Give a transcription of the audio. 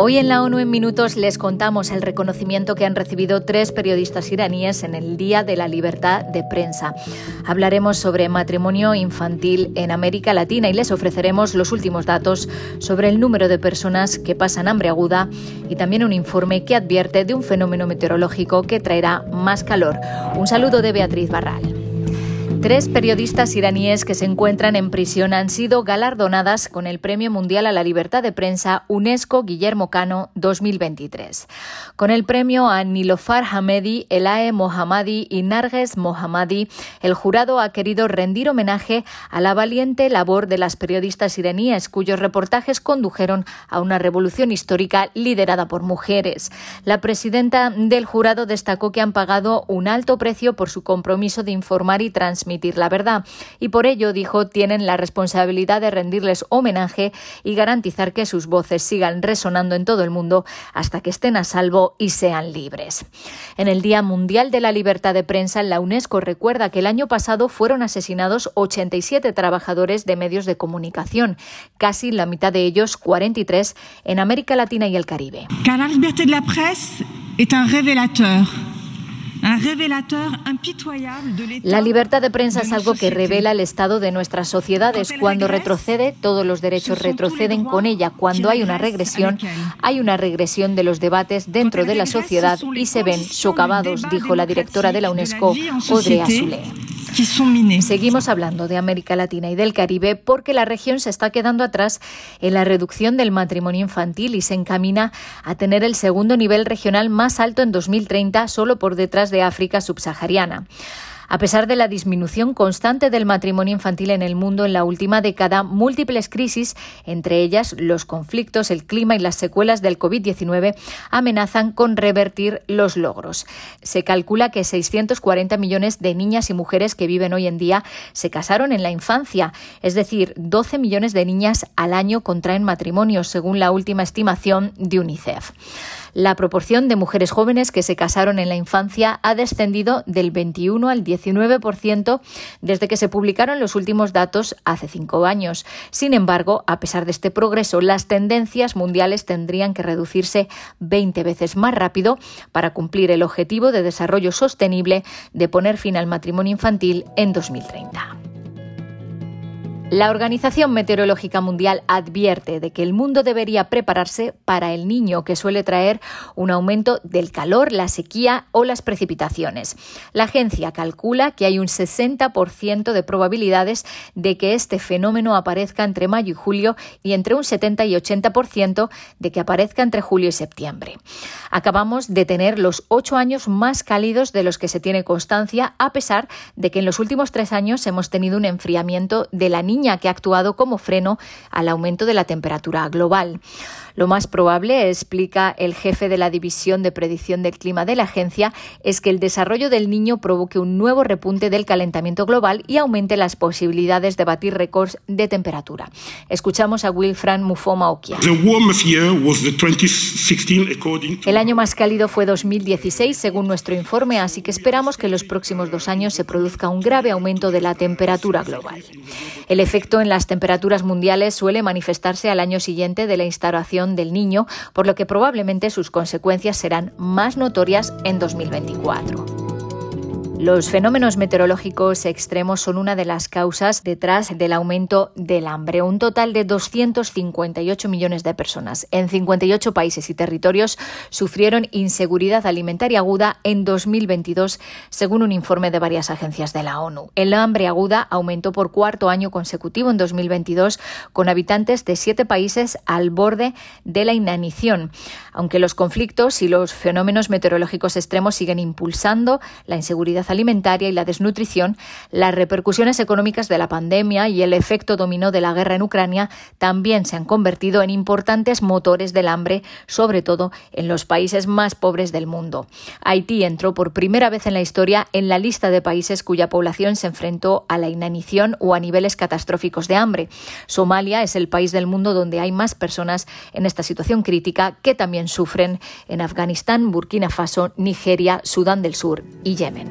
Hoy en la ONU en Minutos les contamos el reconocimiento que han recibido tres periodistas iraníes en el Día de la Libertad de Prensa. Hablaremos sobre matrimonio infantil en América Latina y les ofreceremos los últimos datos sobre el número de personas que pasan hambre aguda y también un informe que advierte de un fenómeno meteorológico que traerá más calor. Un saludo de Beatriz Barral. Tres periodistas iraníes que se encuentran en prisión han sido galardonadas con el Premio Mundial a la Libertad de Prensa UNESCO Guillermo Cano 2023. Con el premio a Nilofar Hamedi, Elae Mohammadi y Narges Mohammadi, el jurado ha querido rendir homenaje a la valiente labor de las periodistas iraníes cuyos reportajes condujeron a una revolución histórica liderada por mujeres. La presidenta del jurado destacó que han pagado un alto precio por su compromiso de informar y transmitir la verdad y por ello, dijo, tienen la responsabilidad de rendirles homenaje y garantizar que sus voces sigan resonando en todo el mundo hasta que estén a salvo y sean libres. En el Día Mundial de la Libertad de Prensa, la UNESCO recuerda que el año pasado fueron asesinados 87 trabajadores de medios de comunicación, casi la mitad de ellos, 43, en América Latina y el Caribe. de la presse es un la libertad de prensa es algo que revela el estado de nuestras sociedades. Cuando retrocede, todos los derechos retroceden con ella. Cuando hay una regresión, hay una regresión de los debates dentro de la sociedad y se ven socavados, dijo la directora de la UNESCO, Audrey Azoulay. Seguimos hablando de América Latina y del Caribe porque la región se está quedando atrás en la reducción del matrimonio infantil y se encamina a tener el segundo nivel regional más alto en 2030 solo por detrás de África subsahariana. A pesar de la disminución constante del matrimonio infantil en el mundo en la última década, múltiples crisis, entre ellas los conflictos, el clima y las secuelas del COVID-19, amenazan con revertir los logros. Se calcula que 640 millones de niñas y mujeres que viven hoy en día se casaron en la infancia, es decir, 12 millones de niñas al año contraen matrimonio, según la última estimación de UNICEF. La proporción de mujeres jóvenes que se casaron en la infancia ha descendido del 21 al 19% desde que se publicaron los últimos datos hace cinco años. Sin embargo, a pesar de este progreso, las tendencias mundiales tendrían que reducirse 20 veces más rápido para cumplir el objetivo de desarrollo sostenible de poner fin al matrimonio infantil en 2030. La Organización Meteorológica Mundial advierte de que el mundo debería prepararse para el niño que suele traer un aumento del calor, la sequía o las precipitaciones. La agencia calcula que hay un 60% de probabilidades de que este fenómeno aparezca entre mayo y julio y entre un 70 y 80% de que aparezca entre julio y septiembre. Acabamos de tener los ocho años más cálidos de los que se tiene constancia, a pesar de que en los últimos tres años hemos tenido un enfriamiento de la niña que ha actuado como freno al aumento de la temperatura global. Lo más probable, explica el jefe de la División de Predicción del Clima de la agencia, es que el desarrollo del niño provoque un nuevo repunte del calentamiento global y aumente las posibilidades de batir récords de temperatura. Escuchamos a Wilfran Mufoma Okia. El año más cálido fue 2016, según nuestro informe, así que esperamos que en los próximos dos años se produzca un grave aumento de la temperatura global. El efecto en las temperaturas mundiales suele manifestarse al año siguiente de la instalación del niño, por lo que probablemente sus consecuencias serán más notorias en 2024. Los fenómenos meteorológicos extremos son una de las causas detrás del aumento del hambre. Un total de 258 millones de personas en 58 países y territorios sufrieron inseguridad alimentaria aguda en 2022, según un informe de varias agencias de la ONU. El hambre aguda aumentó por cuarto año consecutivo en 2022, con habitantes de siete países al borde de la inanición. Aunque los conflictos y los fenómenos meteorológicos extremos siguen impulsando la inseguridad alimentaria y la desnutrición, las repercusiones económicas de la pandemia y el efecto dominó de la guerra en Ucrania también se han convertido en importantes motores del hambre, sobre todo en los países más pobres del mundo. Haití entró por primera vez en la historia en la lista de países cuya población se enfrentó a la inanición o a niveles catastróficos de hambre. Somalia es el país del mundo donde hay más personas en esta situación crítica que también sufren en Afganistán, Burkina Faso, Nigeria, Sudán del Sur y Yemen.